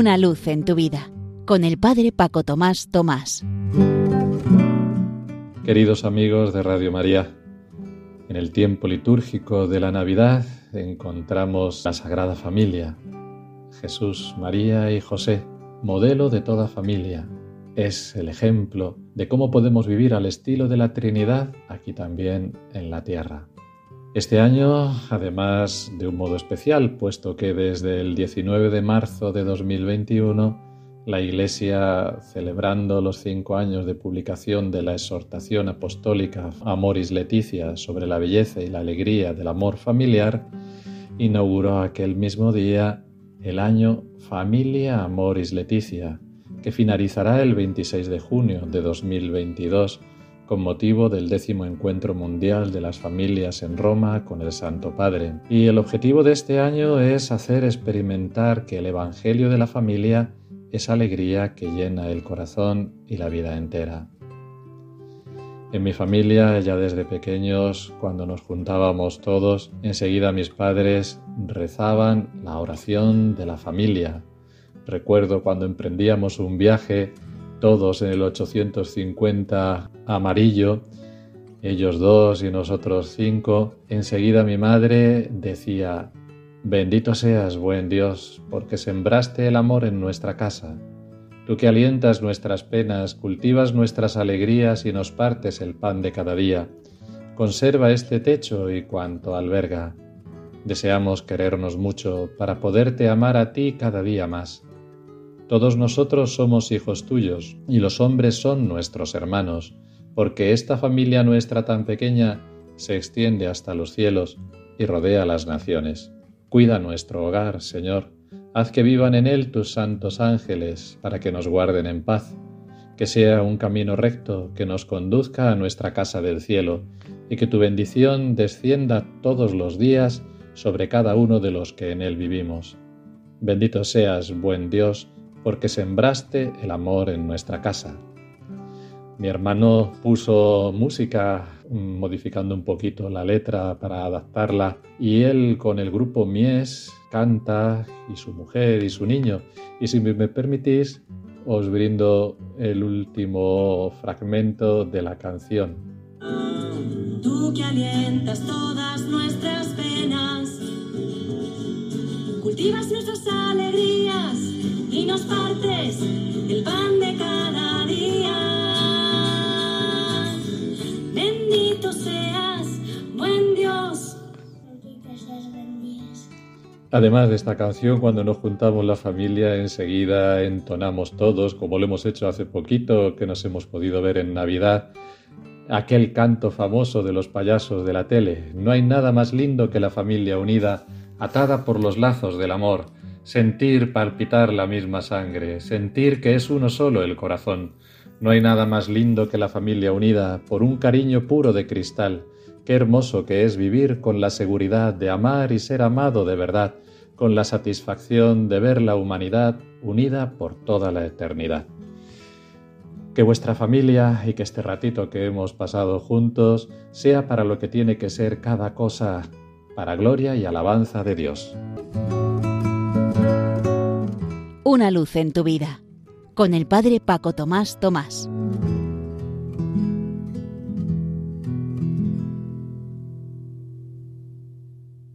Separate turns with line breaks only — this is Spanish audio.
Una luz en tu vida con el Padre Paco Tomás Tomás.
Queridos amigos de Radio María, en el tiempo litúrgico de la Navidad encontramos la Sagrada Familia, Jesús, María y José, modelo de toda familia. Es el ejemplo de cómo podemos vivir al estilo de la Trinidad aquí también en la tierra. Este año, además de un modo especial, puesto que desde el 19 de marzo de 2021, la Iglesia, celebrando los cinco años de publicación de la exhortación apostólica Amoris Leticia sobre la belleza y la alegría del amor familiar, inauguró aquel mismo día el año Familia Amoris Leticia, que finalizará el 26 de junio de 2022 con motivo del décimo encuentro mundial de las familias en Roma con el Santo Padre. Y el objetivo de este año es hacer experimentar que el Evangelio de la familia es alegría que llena el corazón y la vida entera. En mi familia, ya desde pequeños, cuando nos juntábamos todos, enseguida mis padres rezaban la oración de la familia. Recuerdo cuando emprendíamos un viaje todos en el 850 amarillo, ellos dos y nosotros cinco, enseguida mi madre decía, Bendito seas, buen Dios, porque sembraste el amor en nuestra casa. Tú que alientas nuestras penas, cultivas nuestras alegrías y nos partes el pan de cada día. Conserva este techo y cuanto alberga. Deseamos querernos mucho para poderte amar a ti cada día más. Todos nosotros somos hijos tuyos, y los hombres son nuestros hermanos, porque esta familia nuestra tan pequeña se extiende hasta los cielos y rodea las naciones. Cuida nuestro hogar, Señor, haz que vivan en él tus santos ángeles, para que nos guarden en paz, que sea un camino recto que nos conduzca a nuestra casa del cielo, y que tu bendición descienda todos los días sobre cada uno de los que en él vivimos. Bendito seas, buen Dios, porque sembraste el amor en nuestra casa. Mi hermano puso música modificando un poquito la letra para adaptarla y él con el grupo Mies canta y su mujer y su niño. Y si me permitís, os brindo el último fragmento de la canción.
Tú que alientas todas nuestras penas, cultivas nuestras alegrías
Además de esta canción, cuando nos juntamos la familia, enseguida entonamos todos, como lo hemos hecho hace poquito, que nos hemos podido ver en Navidad, aquel canto famoso de los payasos de la tele. No hay nada más lindo que la familia unida, atada por los lazos del amor sentir palpitar la misma sangre, sentir que es uno solo el corazón. No hay nada más lindo que la familia unida por un cariño puro de cristal. Qué hermoso que es vivir con la seguridad de amar y ser amado de verdad, con la satisfacción de ver la humanidad unida por toda la eternidad. Que vuestra familia y que este ratito que hemos pasado juntos sea para lo que tiene que ser cada cosa, para gloria y alabanza de Dios.
Una luz en tu vida con el Padre Paco Tomás Tomás.